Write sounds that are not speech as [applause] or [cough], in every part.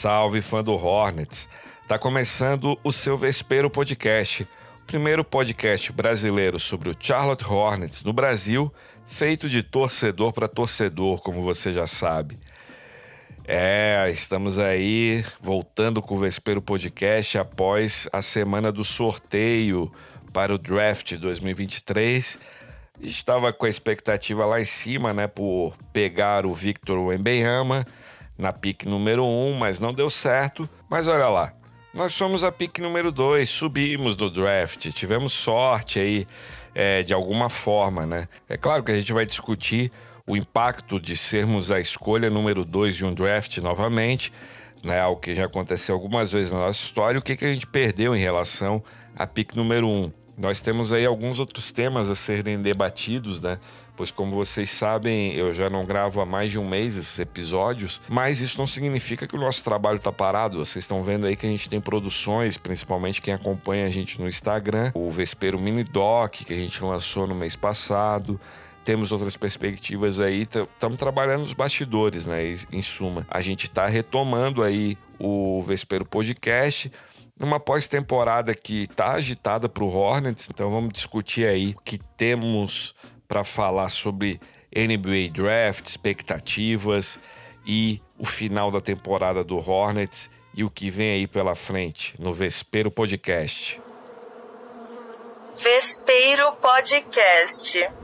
Salve fã do Hornets! Tá começando o seu Vespero Podcast, o primeiro podcast brasileiro sobre o Charlotte Hornets no Brasil, feito de torcedor para torcedor, como você já sabe. É, estamos aí voltando com o Vespero Podcast após a semana do sorteio para o draft 2023. Estava com a expectativa lá em cima, né, por pegar o Victor Wembanyama na pick número 1, um, mas não deu certo. Mas olha lá, nós somos a pick número 2, subimos no draft, tivemos sorte aí é, de alguma forma, né? É claro que a gente vai discutir o impacto de sermos a escolha número 2 de um draft novamente, né? Algo que já aconteceu algumas vezes na nossa história, o que, que a gente perdeu em relação à pick número 1. Um. Nós temos aí alguns outros temas a serem debatidos, né? Pois, como vocês sabem, eu já não gravo há mais de um mês esses episódios, mas isso não significa que o nosso trabalho está parado. Vocês estão vendo aí que a gente tem produções, principalmente quem acompanha a gente no Instagram, o Vespero Mini Doc, que a gente lançou no mês passado temos outras perspectivas aí, estamos trabalhando nos bastidores, né? Em suma, a gente está retomando aí o Vespero Podcast, numa pós-temporada que está agitada para o Hornets, então vamos discutir aí o que temos para falar sobre NBA Draft, expectativas e o final da temporada do Hornets e o que vem aí pela frente no Vespero Podcast. Vespeiro Podcast.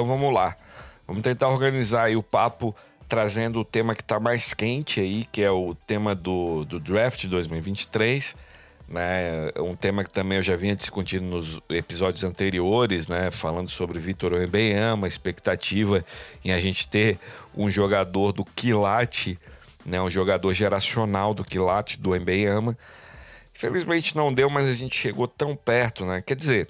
Então vamos lá. Vamos tentar organizar aí o papo trazendo o tema que está mais quente aí, que é o tema do, do draft 2023. Né, um tema que também eu já vinha discutindo nos episódios anteriores, né, falando sobre Vitor Wembanyama, expectativa em a gente ter um jogador do quilate, né, um jogador geracional do quilate do Wembanyama. Infelizmente não deu, mas a gente chegou tão perto, né? Quer dizer,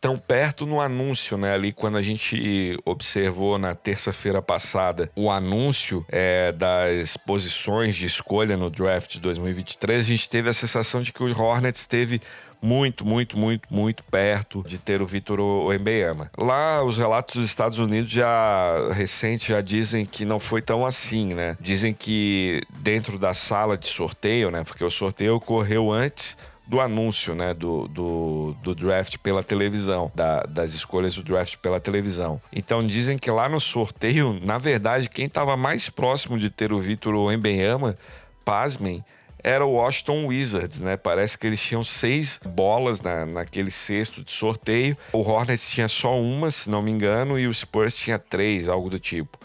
tão perto no anúncio, né? Ali quando a gente observou na terça-feira passada o anúncio é, das posições de escolha no draft de 2023, a gente teve a sensação de que o Hornets teve muito, muito, muito, muito perto de ter o Vitor Wembanyama. Lá, os relatos dos Estados Unidos já recentes já dizem que não foi tão assim, né? Dizem que dentro da sala de sorteio, né? Porque o sorteio ocorreu antes do anúncio, né, do, do, do draft pela televisão, da, das escolhas do draft pela televisão. Então dizem que lá no sorteio, na verdade, quem estava mais próximo de ter o Vitor Wembanyama, pasmem, era o Washington Wizards, né? Parece que eles tinham seis bolas na, naquele cesto de sorteio. O Hornets tinha só uma, se não me engano, e o Spurs tinha três, algo do tipo.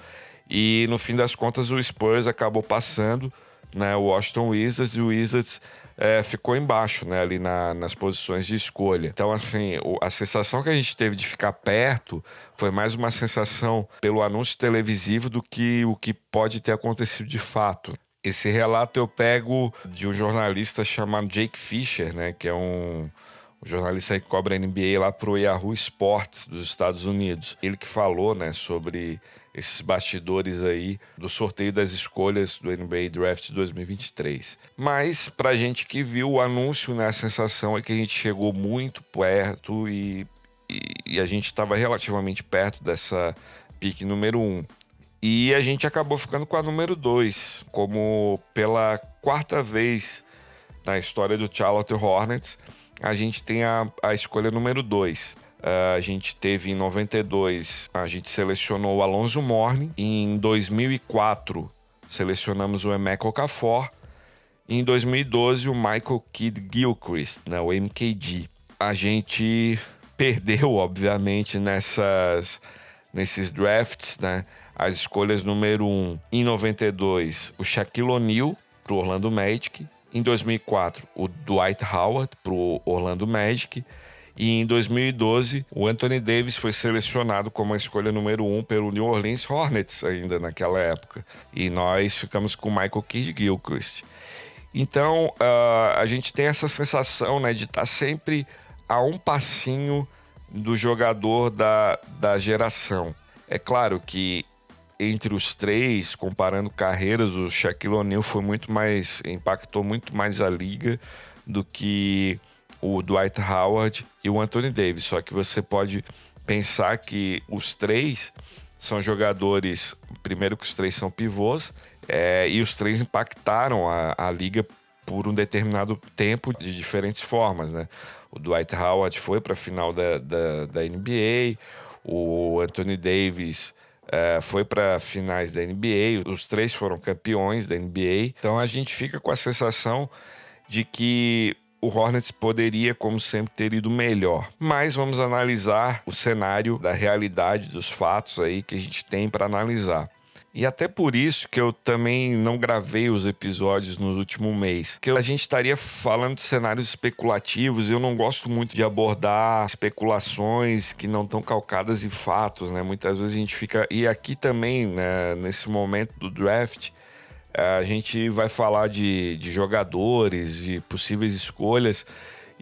E no fim das contas, o Spurs acabou passando, né? O Washington Wizards e o Wizards é, ficou embaixo, né, ali na, nas posições de escolha. Então, assim, a sensação que a gente teve de ficar perto foi mais uma sensação pelo anúncio televisivo do que o que pode ter acontecido de fato. Esse relato eu pego de um jornalista chamado Jake Fisher, né, que é um o jornalista que cobra NBA lá pro Yahoo Sports dos Estados Unidos. Ele que falou, né, sobre esses bastidores aí do sorteio das escolhas do NBA Draft 2023. Mas pra gente que viu o anúncio, né, a sensação é que a gente chegou muito perto e, e, e a gente estava relativamente perto dessa pique número 1. Um. E a gente acabou ficando com a número 2, como pela quarta vez na história do Charlotte Hornets a gente tem a, a escolha número 2. Uh, eh, a gente teve em 92, a gente selecionou o Alonso Morning. Em 2004, selecionamos o Emeka Okafor. Em 2012, o Michael Kidd Gilchrist, né, o MKG. A gente perdeu, obviamente, nessas, nesses drafts, né? as escolhas número 1 um, em 92, o Shaquille O'Neal para o Orlando Magic, em 2004, o Dwight Howard para o Orlando Magic. E em 2012, o Anthony Davis foi selecionado como a escolha número um pelo New Orleans Hornets, ainda naquela época. E nós ficamos com Michael Kidd Gilchrist. Então, uh, a gente tem essa sensação né, de estar tá sempre a um passinho do jogador da, da geração. É claro que entre os três, comparando carreiras, o Shaquille O'Neal foi muito mais impactou muito mais a liga do que o Dwight Howard e o Anthony Davis. Só que você pode pensar que os três são jogadores, primeiro que os três são pivôs, é, e os três impactaram a, a liga por um determinado tempo de diferentes formas, né? O Dwight Howard foi para a final da, da, da, NBA, o Anthony Davis é, foi para finais da NBA, os três foram campeões da NBA. Então a gente fica com a sensação de que o Hornets poderia, como sempre, ter ido melhor. Mas vamos analisar o cenário da realidade dos fatos aí que a gente tem para analisar. E até por isso que eu também não gravei os episódios no último mês. Que a gente estaria falando de cenários especulativos. Eu não gosto muito de abordar especulações que não estão calcadas em fatos, né? Muitas vezes a gente fica. E aqui também, né, nesse momento do draft, a gente vai falar de, de jogadores, de possíveis escolhas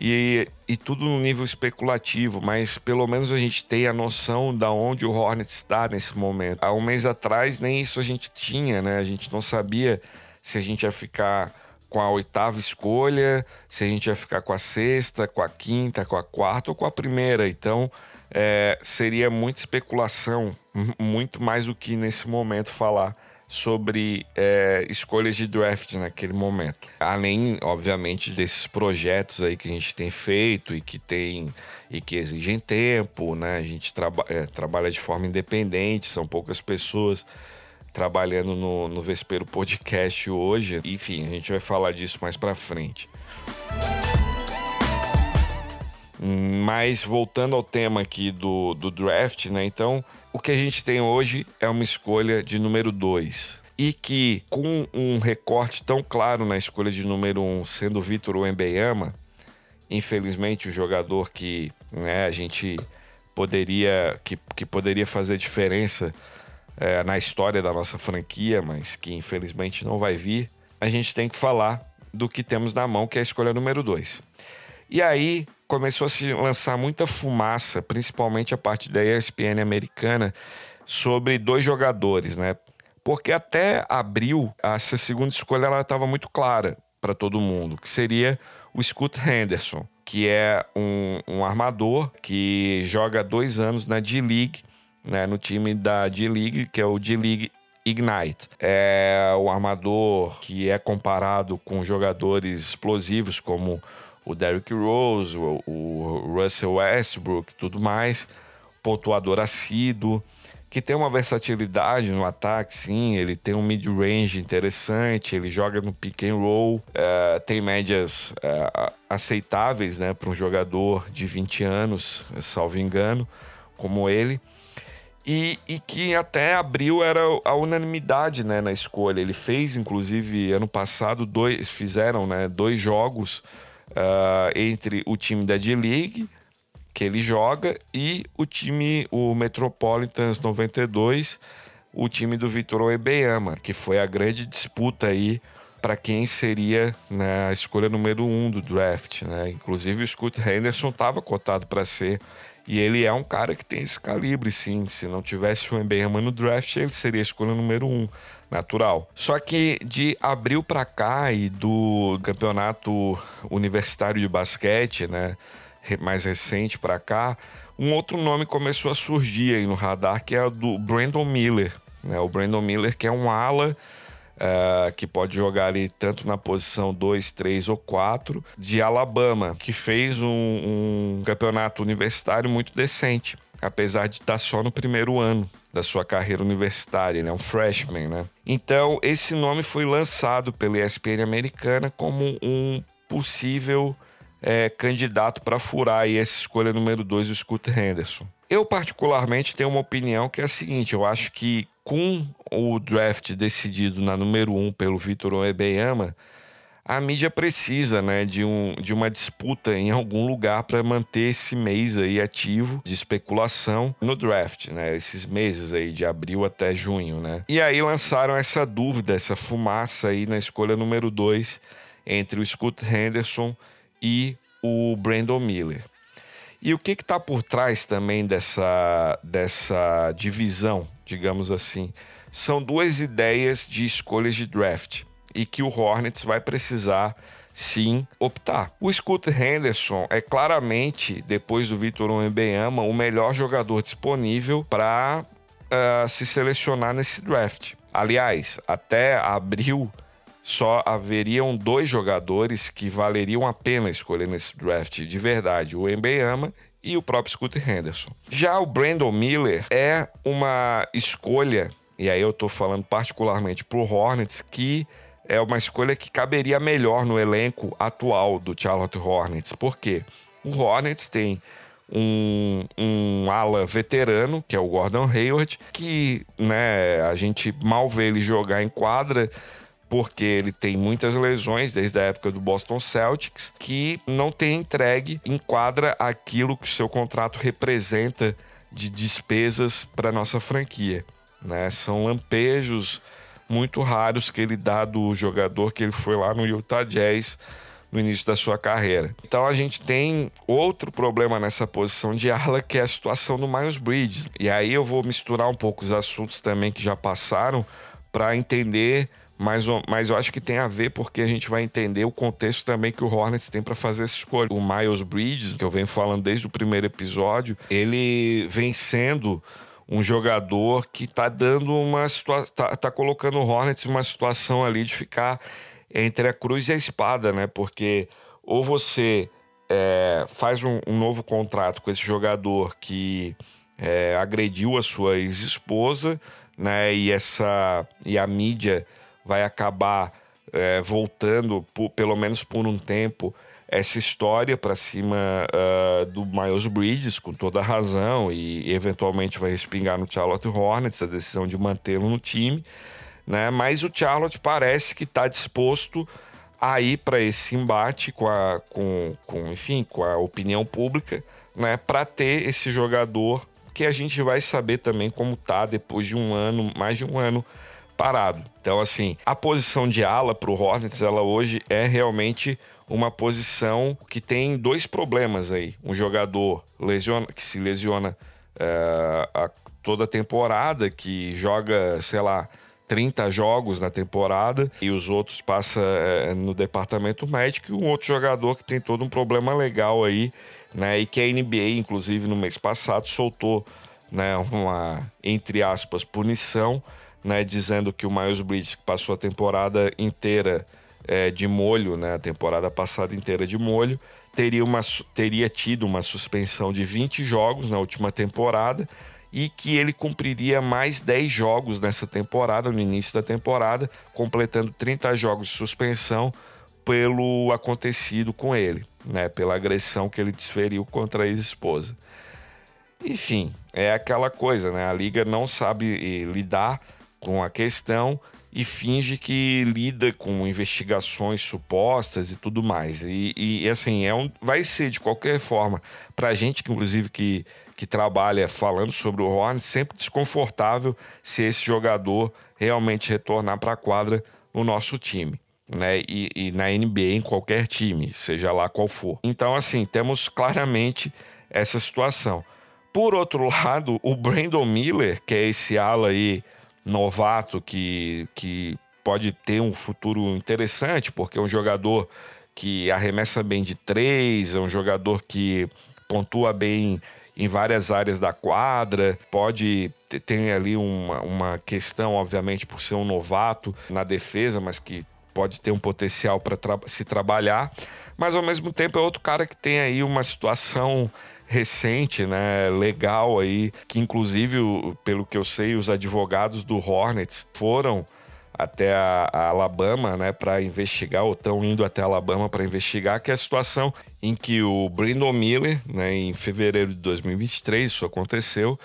e, e tudo no nível especulativo, mas pelo menos a gente tem a noção da onde o Hornets está nesse momento. Há um mês atrás nem isso a gente tinha, né? A gente não sabia se a gente ia ficar com a oitava escolha, se a gente ia ficar com a sexta, com a quinta, com a quarta ou com a primeira. Então é, seria muita especulação, [laughs] muito mais do que nesse momento falar sobre é, escolhas de draft naquele momento. Além, obviamente, desses projetos aí que a gente tem feito e que tem e que exigem tempo, né? A gente traba é, trabalha de forma independente, são poucas pessoas trabalhando no, no Vespero Podcast hoje. Enfim, a gente vai falar disso mais para frente. Mas voltando ao tema aqui do, do draft, né? Então, o que a gente tem hoje é uma escolha de número 2. E que, com um recorte tão claro na escolha de número 1, um, sendo o Vitor Wembeyama, infelizmente o jogador que né, a gente poderia que, que poderia fazer diferença é, na história da nossa franquia, mas que infelizmente não vai vir, a gente tem que falar do que temos na mão, que é a escolha número 2. E aí começou a se lançar muita fumaça, principalmente a partir da ESPN americana, sobre dois jogadores, né? Porque até abril, essa segunda escolha ela estava muito clara para todo mundo, que seria o Scott Henderson, que é um, um armador que joga dois anos na D-League, né, no time da D-League, que é o D-League Ignite. É o armador que é comparado com jogadores explosivos como o Derrick Rose, o, o Russell Westbrook, tudo mais, pontuador assíduo, que tem uma versatilidade no ataque, sim, ele tem um mid-range interessante, ele joga no pick and roll, é, tem médias é, aceitáveis né, para um jogador de 20 anos, salvo engano, como ele. E, e, que até abril era a unanimidade né, na escolha. Ele fez, inclusive, ano passado, dois, fizeram né, dois jogos uh, entre o time da D-League, que ele joga, e o time, o Metropolitans 92, o time do Vitor Oebeyama, que foi a grande disputa aí para quem seria né, a escolha número um do draft. Né? Inclusive o Scott Henderson estava cotado para ser e ele é um cara que tem esse calibre, sim. Se não tivesse o Embeyama no draft, ele seria a escolha número um, natural. Só que de abril para cá e do campeonato universitário de basquete, né, mais recente para cá, um outro nome começou a surgir aí no radar, que é o do Brandon Miller. Né? O Brandon Miller, que é um ala uh, que pode jogar ali tanto na posição 2, 3 ou 4, de Alabama, que fez um, um campeonato universitário muito decente, apesar de estar só no primeiro ano da sua carreira universitária, né? um freshman, né? Então, esse nome foi lançado pela ESPN americana como um possível é, candidato para furar aí essa escolha número 2, o Scott Henderson. Eu, particularmente, tenho uma opinião que é a seguinte: eu acho que com o draft decidido na número um pelo Vitor Oebeyama, a mídia precisa né, de, um, de uma disputa em algum lugar para manter esse mês aí ativo de especulação no draft, né? Esses meses aí de abril até junho, né? E aí lançaram essa dúvida, essa fumaça aí na escolha número 2 entre o Scott Henderson e o Brandon Miller. E o que está por trás também dessa, dessa divisão, digamos assim? São duas ideias de escolhas de draft e que o Hornets vai precisar sim optar. O Scott Henderson é claramente, depois do Vitor Wembanyama, o melhor jogador disponível para uh, se selecionar nesse draft. Aliás, até abril só haveriam dois jogadores que valeriam a pena escolher nesse draft de verdade, o Wembanyama e o próprio Scott Henderson. Já o Brandon Miller é uma escolha, e aí eu estou falando particularmente para o Hornets, que é uma escolha que caberia melhor no elenco atual do Charlotte Hornets. Por quê? O Hornets tem um, um ala veterano, que é o Gordon Hayward, que né, a gente mal vê ele jogar em quadra, porque ele tem muitas lesões desde a época do Boston Celtics, que não tem entregue, enquadra aquilo que o seu contrato representa de despesas para nossa franquia. Né? São lampejos muito raros que ele dá do jogador que ele foi lá no Utah Jazz no início da sua carreira. Então a gente tem outro problema nessa posição de ala que é a situação do Miles Bridges. E aí eu vou misturar um pouco os assuntos também que já passaram para entender mas, mas eu acho que tem a ver porque a gente vai entender o contexto também que o Hornets tem para fazer essa escolha. O Miles Bridges, que eu venho falando desde o primeiro episódio, ele vem sendo um jogador que tá dando uma situação, tá, tá colocando o Hornets em uma situação ali de ficar entre a cruz e a espada, né? Porque ou você é, faz um, um, novo contrato com esse jogador que é, agrediu a sua ex-esposa, né? E essa e a mídia vai acabar é, voltando, por, pelo menos por um tempo, essa história para cima uh, do Miles Bridges, com toda a razão, e eventualmente vai respingar no Charlotte Hornets a decisão de mantê-lo no time. Né? Mas o Charlotte parece que está disposto a ir para esse embate com a, com, com, enfim, com a opinião pública né? para ter esse jogador que a gente vai saber também como tá depois de um ano, mais de um ano parado. Então, assim, a posição de ala para o Hornets, ela hoje é realmente uma posição que tem dois problemas aí. Um jogador lesiona, que se lesiona é, a, toda temporada, que joga, sei lá, 30 jogos na temporada e os outros passa é, no departamento médico e um outro jogador que tem todo um problema legal aí, né? E que a NBA, inclusive, no mês passado, soltou né, uma, entre aspas, punição, né? Dizendo que o Miles Bridges, que passou a temporada inteira é, de molho, né, a temporada passada inteira de molho, teria, uma, teria tido uma suspensão de 20 jogos na última temporada e que ele cumpriria mais 10 jogos nessa temporada, no início da temporada, completando 30 jogos de suspensão pelo acontecido com ele, né, pela agressão que ele desferiu contra a ex-esposa. Enfim, é aquela coisa, né? A liga não sabe eh, lidar com a questão e finge que lida com investigações supostas e tudo mais. E, e assim, é um, vai ser de qualquer forma, para a gente, que, inclusive, que, que trabalha falando sobre o Hornets, sempre desconfortável se esse jogador realmente retornar para a quadra no nosso time. Né? E, e na NBA, em qualquer time, seja lá qual for. Então, assim, temos claramente essa situação. Por outro [laughs] lado, o Brandon Miller, que é esse ala aí novato que, que pode ter um futuro interessante, porque é um jogador que arremessa bem de três, é um jogador que pontua bem em várias áreas da quadra, pode ter ali uma, uma questão, obviamente, por ser um novato na defesa, mas que pode ter um potencial para tra se trabalhar, mas ao mesmo tempo é outro cara que tem aí uma situação recente, né, legal aí, que inclusive, pelo que eu sei, os advogados do Hornets foram até a, a Alabama, né, para investigar, ou estão indo até a Alabama para investigar, que é a situação em que o Brandon Miller, né, em fevereiro de 2023, isso aconteceu,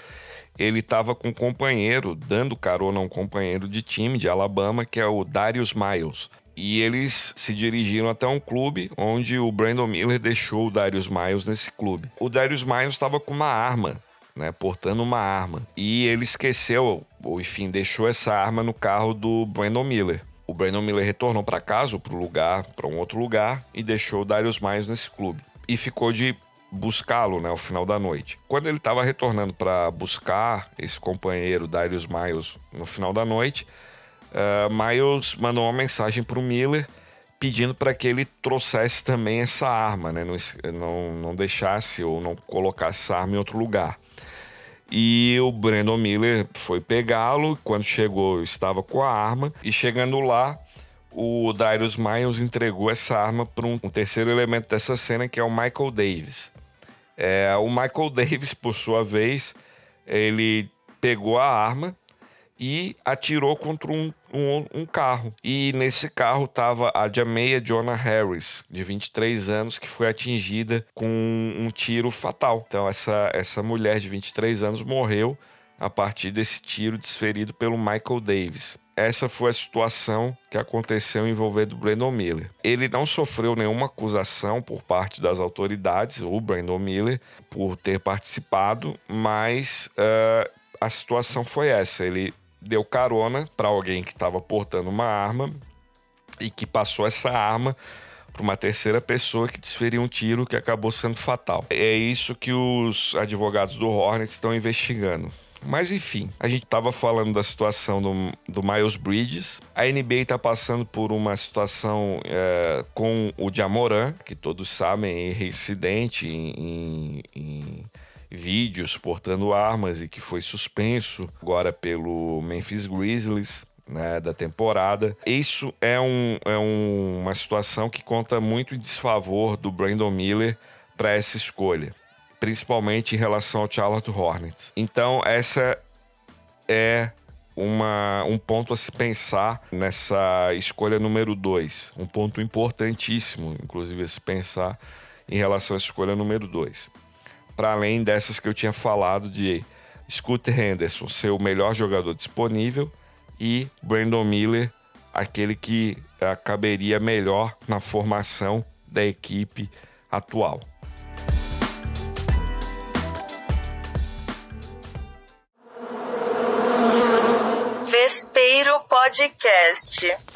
ele estava com um companheiro, dando carona a um companheiro de time de Alabama, que é o Darius Miles. E eles se dirigiram até um clube onde o Brandon Miller deixou o Darius Miles nesse clube. O Darius Miles estava com uma arma, né, portando uma arma. E ele esqueceu, ou enfim, deixou essa arma no carro do Brandon Miller. O Brandon Miller retornou para casa, para o lugar, para um outro lugar, e deixou o Darius Miles nesse clube. E ficou de buscá-lo, né, ao final da noite. Quando ele estava retornando para buscar esse companheiro Darius Miles no final da noite, uh, Miles mandou uma mensagem para o Miller pedindo para que ele trouxesse também essa arma, né, não, não, não deixasse ou não colocasse essa arma em outro lugar. E o Brandon Miller foi pegá-lo. Quando chegou, estava com a arma. E chegando lá, o Darius Miles entregou essa arma para um, um, terceiro elemento dessa cena, que é o Michael Davis. É, o Michael [laughs] Davis, por sua vez, ele pegou a arma e atirou contra um, um, um carro. E nesse carro estava a Jameia Jonah Harris, de 23 anos, que foi atingida com um tiro fatal. Então, essa, essa mulher de 23 anos morreu a partir desse tiro desferido pelo Michael Davis. Essa foi a situação que aconteceu envolvendo Brandon Miller. Ele não sofreu nenhuma acusação por parte das autoridades, o Brandon Miller, por ter participado, mas uh, a situação foi essa. Ele deu carona para alguém que estava portando uma arma e que passou essa arma para uma terceira pessoa que desferiu um tiro que acabou sendo fatal. É isso que os advogados do Hornets estão investigando. Mas enfim, a gente estava falando da situação do, do Miles Bridges. A NBA está passando por uma situação é, com o Jamoran, que todos sabem, é em, em, em vídeos portando armas e que foi suspenso agora pelo Memphis Grizzlies. Né, da temporada. Isso é, um, é um, uma situação que conta muito em desfavor do Brandon Miller para essa escolha principalmente em relação ao Charlotte Hornets. Então, essa é uma, um ponto a se pensar nessa escolha número 2. Um ponto importantíssimo, inclusive, a se pensar em relação à escolha número 2. Para além dessas que eu tinha falado de Scott Henderson ser o melhor jogador disponível e Brandon Miller, aquele que caberia melhor na formação da equipe atual. Vespeiro Podcast.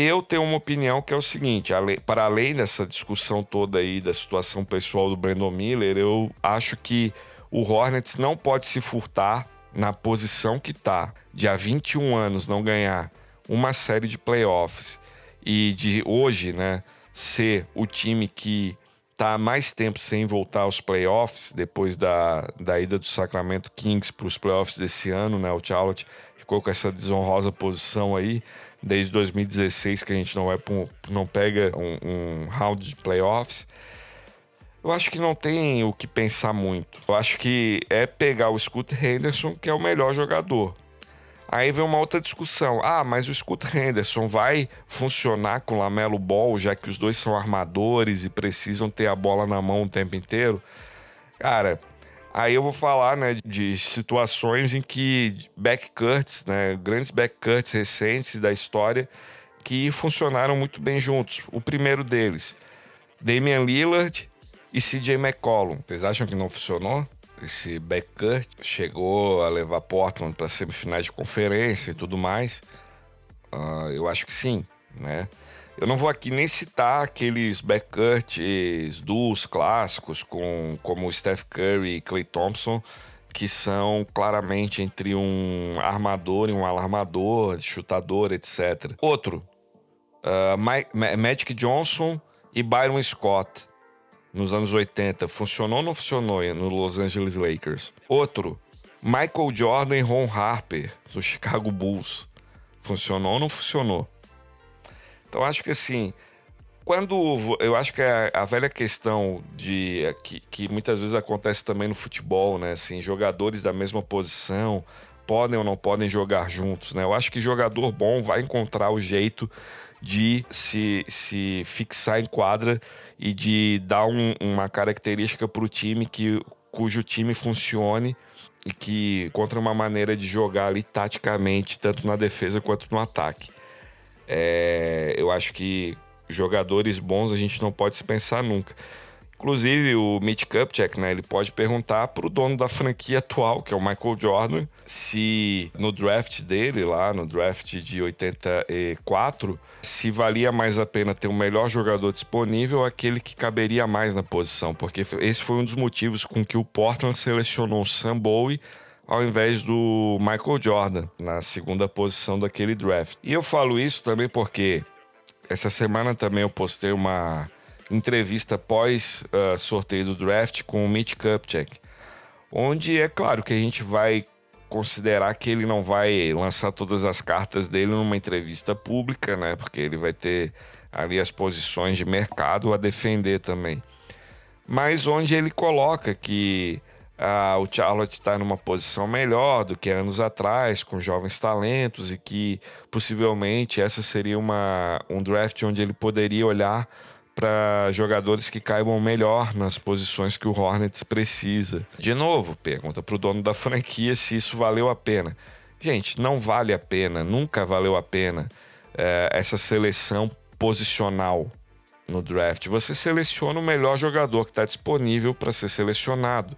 Eu tenho uma opinião que é o seguinte: para além dessa discussão toda aí da situação pessoal do Brandon Miller, eu acho que o Hornets não pode se furtar na posição que está, de há 21 anos não ganhar uma série de playoffs e de hoje, né, ser o time que há mais tempo sem voltar aos playoffs, depois da, da ida do Sacramento Kings para os playoffs desse ano, né? O Charlotte ficou com essa desonrosa posição aí desde 2016 que a gente não vai não pega um, um round de playoffs. Eu acho que não tem o que pensar muito. Eu acho que é pegar o Scott Henderson, que é o melhor jogador. Aí vem uma outra discussão. Ah, mas o Scott Henderson vai funcionar com o Lamelo Ball, já que os dois são armadores e precisam ter a bola na mão o tempo inteiro? Cara, Aí eu vou falar, né, de situações em que backcuts, né, grandes backcuts recentes da história que funcionaram muito bem juntos. O primeiro deles, Damian Lillard e CJ McCollum. Vocês acham que não funcionou? Esse backcut chegou a levar Portland para semifinais de conferência e tudo mais. Uh, eu acho que sim, né? Eu não vou aqui nem citar aqueles backcuts dos clássicos, com, como Steph Curry e Clay Thompson, que são claramente entre um armador e um alarmador, chutador, etc. Outro, uh, Mike, Magic Johnson e Byron Scott. Nos anos 80, funcionou ou não funcionou no Los Angeles Lakers? Outro, Michael Jordan e Ron Harper, do Chicago Bulls. Funcionou ou não funcionou? Então acho que assim, quando eu acho que a, a velha questão de que, que, muitas vezes acontece também no futebol, né? Assim, jogadores da mesma posição podem ou não podem jogar juntos, né? Eu acho que jogador bom vai encontrar o jeito de se, se fixar em quadra e de dar um, uma característica para o time que, cujo time funcione e que encontre uma maneira de jogar ali taticamente, tanto na defesa quanto no ataque. É, eu acho que jogadores bons a gente não pode se pensar nunca. Inclusive, o Mitch Kupchak, né, ele pode perguntar para o dono da franquia atual, que é o Michael Jordan, se no draft dele, lá no draft de 84, se valia mais a pena ter o melhor jogador disponível ou aquele que caberia mais na posição. Porque esse foi um dos motivos com que o Portland selecionou o Sam Bowie ao invés do Michael Jordan na segunda posição daquele draft. E eu falo isso também porque essa semana também eu postei uma entrevista pós uh, sorteio do draft com o Mitch Kupchak, onde é claro que a gente vai considerar que ele não vai lançar todas as cartas dele numa entrevista pública, né? Porque ele vai ter ali as posições de mercado a defender também. Mas onde ele coloca que ah, o Charlotte está numa posição melhor do que anos atrás, com jovens talentos, e que possivelmente essa seria uma, um draft onde ele poderia olhar para jogadores que caibam melhor nas posições que o Hornets precisa. De novo, pergunta para o dono da franquia se isso valeu a pena. Gente, não vale a pena, nunca valeu a pena é, essa seleção posicional no draft. Você seleciona o melhor jogador que está disponível para ser selecionado.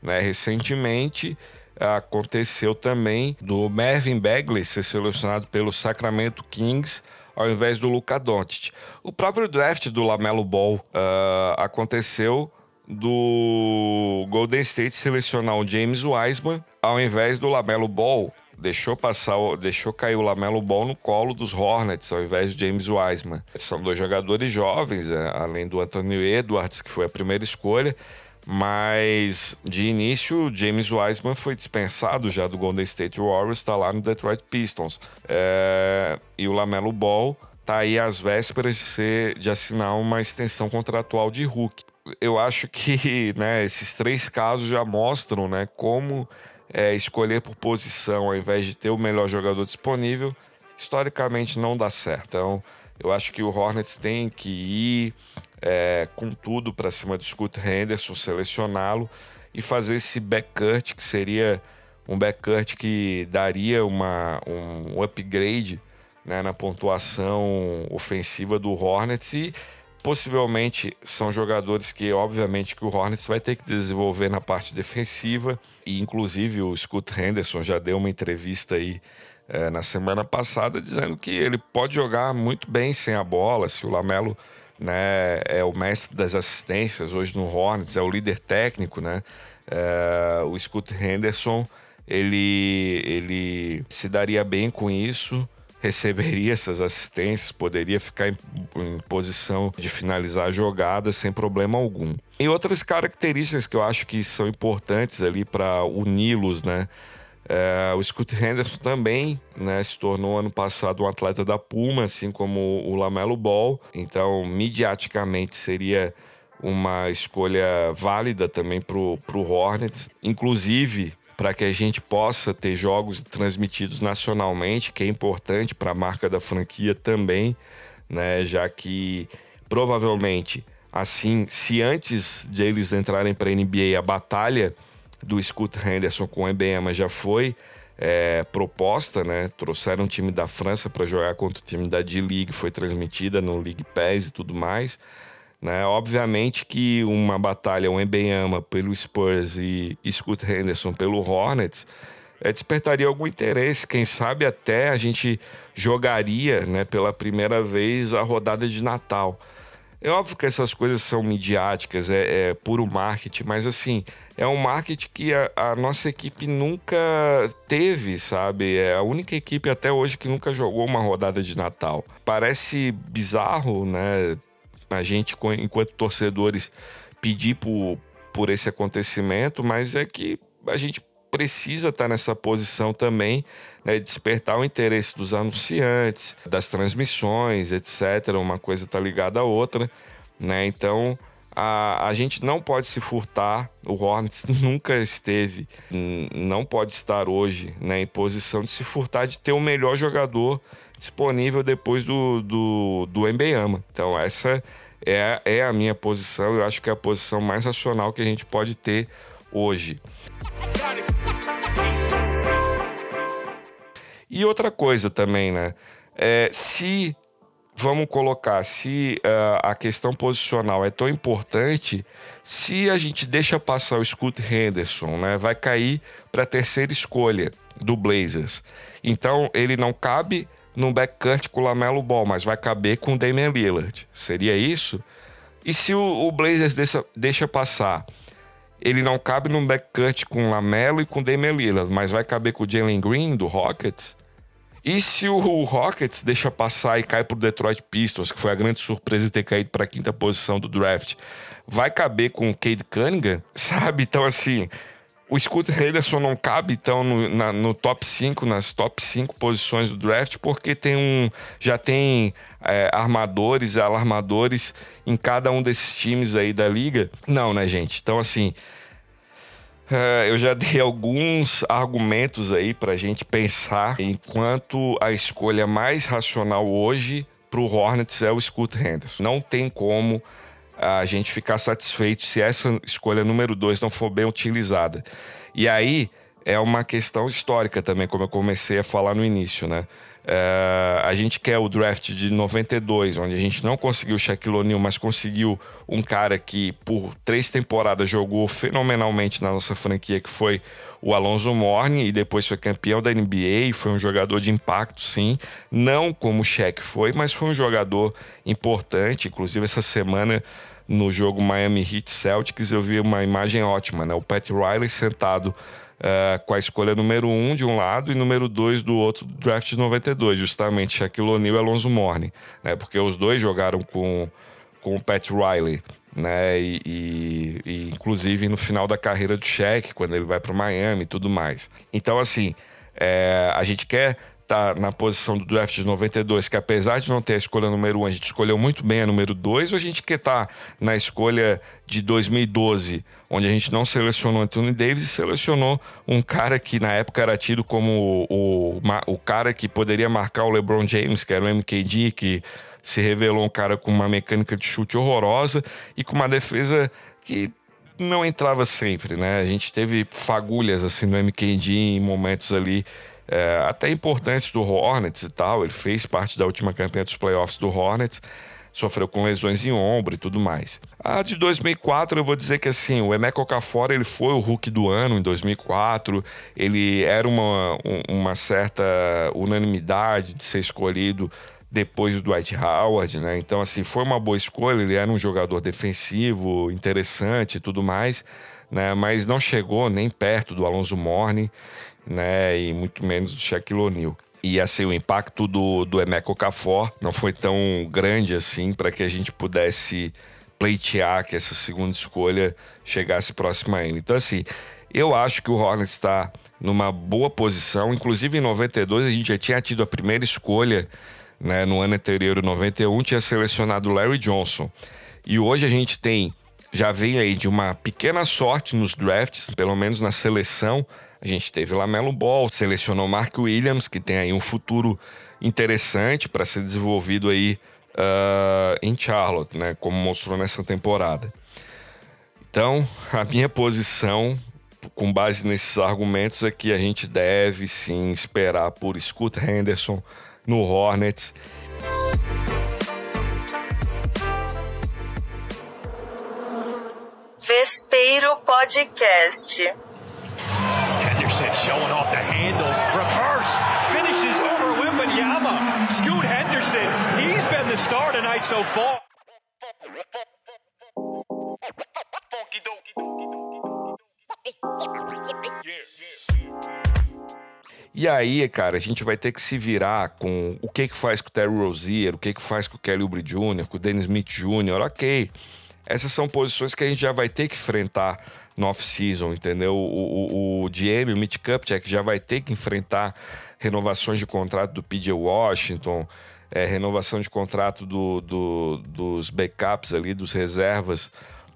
Né? Recentemente aconteceu também do Mervyn Bagley ser selecionado pelo Sacramento Kings ao invés do Luca Doncic. O próprio draft do Lamelo Ball uh, aconteceu do Golden State selecionar o James Wiseman ao invés do Lamelo Ball. Deixou passar, deixou cair o Lamelo Ball no colo dos Hornets ao invés de James Wiseman. São dois jogadores jovens, é, além do Anthony Edwards, que foi a primeira escolha. Mas de início, James Wiseman foi dispensado já do Golden State Warriors, está lá no Detroit Pistons. É... E o Lamelo Ball está aí às vésperas de, ser, de assinar uma extensão contratual de Hulk. Eu acho que [laughs] né, esses três casos já mostram né, como é, escolher por posição ao invés de ter o melhor jogador disponível, historicamente não dá certo. Então, eu acho que o Hornets tem que ir é, com tudo para cima do Scott Henderson, selecioná-lo e fazer esse backcourt, que seria um backcourt que daria uma, um upgrade né, na pontuação ofensiva do Hornets e possivelmente são jogadores que obviamente que o Hornets vai ter que desenvolver na parte defensiva. E inclusive o Scott Henderson já deu uma entrevista aí é, na semana passada dizendo que ele pode jogar muito bem sem a bola se o Lamelo né? É o mestre das assistências hoje no Hornets, é o líder técnico, né? É, o Scott Henderson, ele, ele se daria bem com isso, receberia essas assistências, poderia ficar em, em posição de finalizar a jogada sem problema algum. E outras características que eu acho que são importantes ali para uni-los, né? É, o Scott Henderson também né, se tornou ano passado um atleta da Puma, assim como o Lamelo Ball. Então, midiaticamente seria uma escolha válida também para o Hornets. Inclusive, para que a gente possa ter jogos transmitidos nacionalmente, que é importante para a marca da franquia também, né, já que provavelmente, assim, se antes de eles entrarem para a NBA a batalha do Scott Henderson com o Embema já foi é, proposta, né? Trouxeram um time da França para jogar contra o time da D-League, foi transmitida no League Pass e tudo mais. Né? Obviamente que uma batalha, um Embema pelo Spurs e Scott Henderson pelo Hornets, é, despertaria algum interesse. Quem sabe até a gente jogaria né, pela primeira vez a rodada de Natal. É óbvio que essas coisas são midiáticas, é, é puro marketing, mas assim, é um marketing que a, a, nossa equipe nunca teve, sabe? É a única equipe até hoje que nunca jogou uma rodada de Natal. Parece bizarro, né? A gente, enquanto torcedores, pedir por, por esse acontecimento, mas é que a gente precisa estar nessa posição também, né, despertar o interesse dos anunciantes, das transmissões, etc. Uma coisa está ligada à outra, né? Então a, a gente não pode se furtar. O Hornets [laughs] nunca esteve, não pode estar hoje né, em posição de se furtar de ter o melhor jogador disponível depois do, do, do Embeyama. Então, essa é, é a minha posição. Eu acho que é a posição mais racional que a gente pode ter hoje. E outra coisa também, né? É, se vamos colocar, se uh, a questão posicional é tão importante, se a gente deixa passar o Scoot Henderson, né, vai cair para a terceira escolha do Blazers. Então ele não cabe no backcourt com o Lamelo Ball, mas vai caber com o Damian Lillard. Seria isso? E se o, o Blazers deixa, deixa passar ele não cabe no backcourt com Lamelo e com Damian Lillard, mas vai caber com o Jalen Green do Rockets. E se o Rockets deixa passar e cai pro Detroit Pistons, que foi a grande surpresa ter caído para a quinta posição do draft, vai caber com o Cade Cunningham, [laughs] sabe? Então, assim, o Scott Henderson não cabe, então, no, na, no top 5, nas top 5 posições do draft, porque tem um. Já tem é, armadores, alarmadores em cada um desses times aí da liga. Não, né, gente? Então, assim. [laughs] É, eu já dei alguns argumentos aí para a gente pensar enquanto a escolha mais racional hoje para o Hornets é o Scoot Henderson. Não tem como a gente ficar satisfeito se essa escolha número dois não for bem utilizada. E aí é uma questão histórica também, como eu comecei a falar no início, né? É, a gente quer o draft de 92, onde a gente não conseguiu o Shaquille O'Neal, mas conseguiu um cara que por três temporadas jogou fenomenalmente na nossa franquia, que foi o Alonso Morne, e depois foi campeão da NBA, foi um jogador de impacto, sim. Não como o Shaq foi, mas foi um jogador importante. Inclusive, essa semana no jogo Miami Heat Celtics eu vi uma imagem ótima, né? O Pat Riley sentado uh, com a escolha número um de um lado e número dois do outro do draft de 92, justamente Shaquille O'Neal e Alonso Mourning, né? Porque os dois jogaram com, com o Pat Riley, né? E, e, e, inclusive no final da carreira do Shaq, quando ele vai para Miami e tudo mais. Então, assim, é, a gente quer tá na posição do draft de 92, que apesar de não ter a escolha número 1, a gente escolheu muito bem a número 2, ou a gente quer tá na escolha de 2012, onde a gente não selecionou Anthony Davis e selecionou um cara que na época era tido como o, o, o cara que poderia marcar o LeBron James, que era o MKD, que se revelou um cara com uma mecânica de chute horrorosa e com uma defesa que não entrava sempre, né? A gente teve fagulhas assim no MKD em momentos ali é, até importantes do Hornets e tal. Ele fez parte da última campanha dos playoffs do Hornets, sofreu com lesões em ombro e tudo mais. A de 2004, eu vou dizer que assim, o Emeka Okafor, ele foi o Hulk do ano em 2004, ele era uma, uma certa unanimidade de ser escolhido depois do Dwight Howard, né? Então, assim, foi uma boa escolha. Ele era um jogador defensivo, interessante e tudo mais, né? Mas não chegou nem perto do Alonso Morning né? E muito menos do Shaquille O'Neal. E assim, o impacto do, do Emeco Okafor não foi tão grande assim para que a gente pudesse pleitear que essa segunda escolha chegasse próxima a ele. Então, assim, eu acho que o Hornets está numa boa posição. Inclusive, em 92, a gente já tinha tido a primeira escolha, né? No ano anterior, 91, tinha selecionado Larry Johnson. E hoje a gente tem, já vem aí de uma pequena sorte nos drafts, pelo menos na seleção, a gente teve Lamelo Ball, selecionou Mark Williams, que tem aí um futuro interessante para ser desenvolvido aí uh, em Charlotte, né? Como mostrou nessa temporada. Então, a minha posição, com base nesses argumentos, é que a gente deve sim esperar por Scott Henderson no Hornets. Vespeiro Podcast. Henderson showing off the handles. Reverse. Finishes over Wimbenyama. Scoot Henderson. He's been the star tonight so far. E aí, cara, a gente vai ter que se virar com o que que faz com o Terry Rozier, o que que faz com o Kelly Oubre Jr., com o Dennis Smith Jr., ok. Essas são posições que a gente já vai ter que enfrentar no off-season, entendeu? O, o, o GM, o Mitch Kupchak, já vai ter que enfrentar renovações de contrato do PJ Washington, é, renovação de contrato do, do, dos backups ali, dos reservas,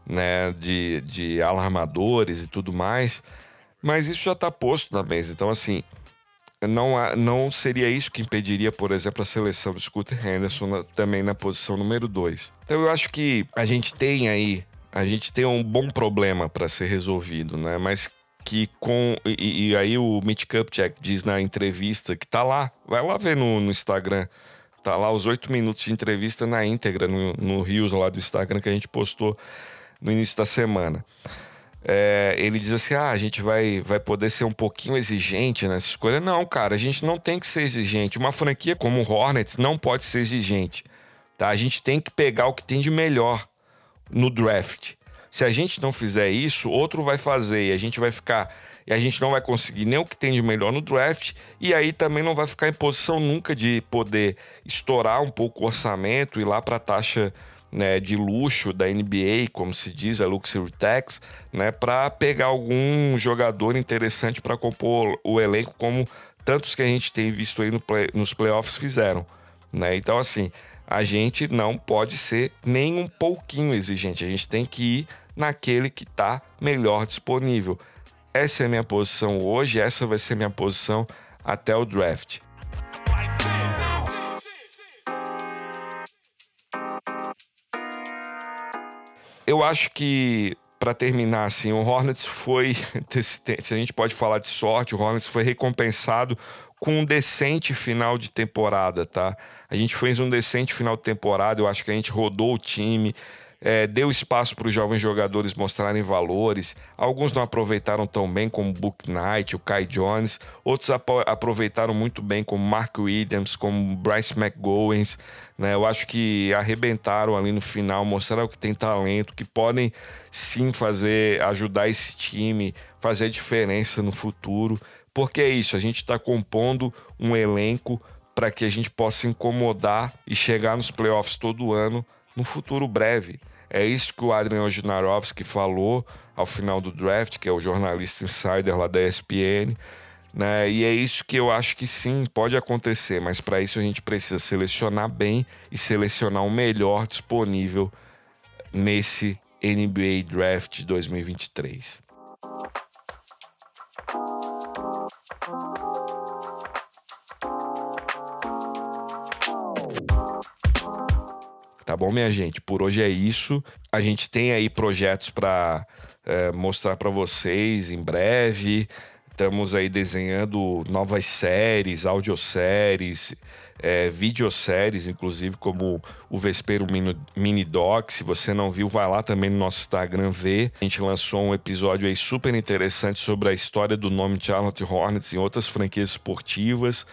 né, de, de alarmadores e tudo mais. Mas isso já está posto na mesa. Então, assim, não, não seria isso que impediria, por exemplo, a seleção do Scooter Henderson na, também na posição número 2. Então eu acho que a gente tem aí, a gente tem um bom problema para ser resolvido, né? Mas que com. E, e, aí o Mitch Kupchak diz na entrevista que tá lá, vai lá ver no, no Instagram. Tá lá os oito minutos de entrevista na íntegra, no Rios lá do Instagram que a gente postou no início da semana é, ele diz assim: ah, a gente vai, vai poder ser um pouquinho exigente nessa escolha. Não, cara, a gente não tem que ser exigente. Uma franquia como o Hornets não pode ser exigente. Tá? A gente tem que pegar o que tem de melhor no draft. Se a gente não fizer isso, outro vai fazer e a gente vai ficar. E a gente não vai conseguir nem o que tem de melhor no draft, e aí também não vai ficar em posição nunca de poder estourar um pouco o orçamento, ir lá para a taxa né, de luxo da NBA, como se diz, a Luxury Tax, né, para pegar algum jogador interessante para compor o elenco, como tantos que a gente tem visto aí no play, nos playoffs fizeram. Né? Então, assim, a gente não pode ser nem um pouquinho exigente, a gente tem que ir naquele que está melhor disponível. Essa é a minha posição hoje, essa vai ser minha posição até o draft. Eu acho que para terminar, assim, o Hornets foi, [laughs] se a gente pode falar de sorte, o Hornets foi recompensado com um decente final de temporada, tá? A gente fez um decente final de temporada, eu acho que a gente rodou o time, é, deu espaço para os jovens jogadores mostrarem valores. Alguns não aproveitaram tão bem, como Book Knight, o Kai Jones. Outros aproveitaram muito bem, como Mark Williams, como Bryce McGowens. Né? Eu acho que arrebentaram ali no final, mostraram que tem talento, que podem sim fazer, ajudar esse time, fazer a diferença no futuro. Porque é isso, a gente está compondo um elenco para que a gente possa incomodar e chegar nos playoffs todo ano no futuro breve. É isso que o Adrian Wojnarowski falou ao final do draft, que é o jornalista insider lá da ESPN. Né? E é isso que eu acho que sim, pode acontecer, mas para isso a gente precisa selecionar bem e selecionar o melhor disponível nesse NBA Draft 2023. Tá bom, minha gente? Por hoje é isso. A gente tem aí projetos para é, mostrar para vocês em breve. Estamos aí desenhando novas séries, audioséries, é, videoséries, inclusive, como o Vespero Mini, Mini Doc. Se você não viu, vai lá também no nosso Instagram ver. A gente lançou um episódio aí super interessante sobre a história do nome Charlotte Hornets em outras franquias esportivas.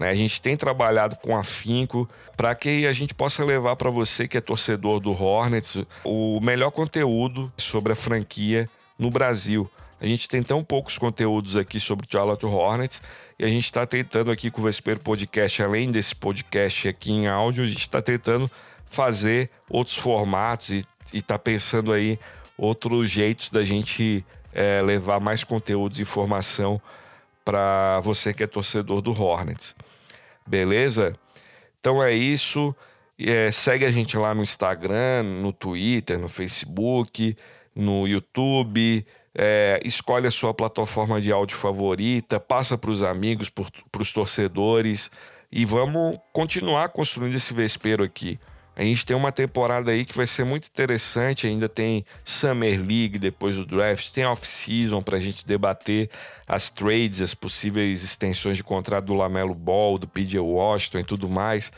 Né? A gente tem trabalhado com afinco para que a gente possa levar para você que é torcedor do Hornets o melhor conteúdo sobre a franquia no Brasil. A gente tem tão poucos conteúdos aqui sobre o Charlotte Hornets e a gente está tentando aqui com o Vespeiro Podcast, além desse podcast aqui em áudio, a gente está tentando fazer outros formatos e está pensando aí outros jeitos da gente é, levar mais conteúdos e informação para você que é torcedor do Hornets. Beleza? Então é isso. É, segue a gente lá no Instagram, no Twitter, no Facebook, no YouTube. É, escolhe a sua plataforma de áudio favorita, passa para os amigos, para os torcedores e vamos continuar construindo esse vespeiro aqui. A gente tem uma temporada aí que vai ser muito interessante. Ainda tem Summer League depois do draft, tem off-season para a gente debater as trades, as possíveis extensões de contrato do Lamelo Ball, do PJ Washington e tudo mais.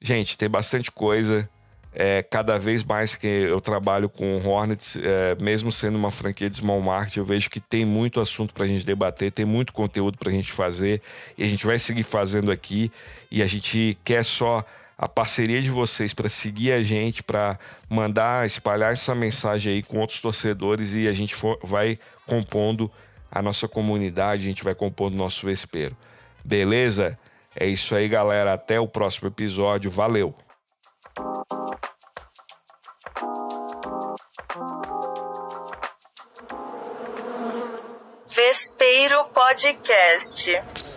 Gente, tem bastante coisa. É, cada vez mais que eu trabalho com o Hornets, é, mesmo sendo uma franquia de small market, eu vejo que tem muito assunto para a gente debater, tem muito conteúdo para a gente fazer e a gente vai seguir fazendo aqui. E a gente quer só a parceria de vocês para seguir a gente, para mandar, espalhar essa mensagem aí com outros torcedores e a gente for, vai compondo a nossa comunidade, a gente vai compondo o nosso vespeiro. Beleza? É isso aí, galera. Até o próximo episódio. Valeu! Vespeiro Podcast.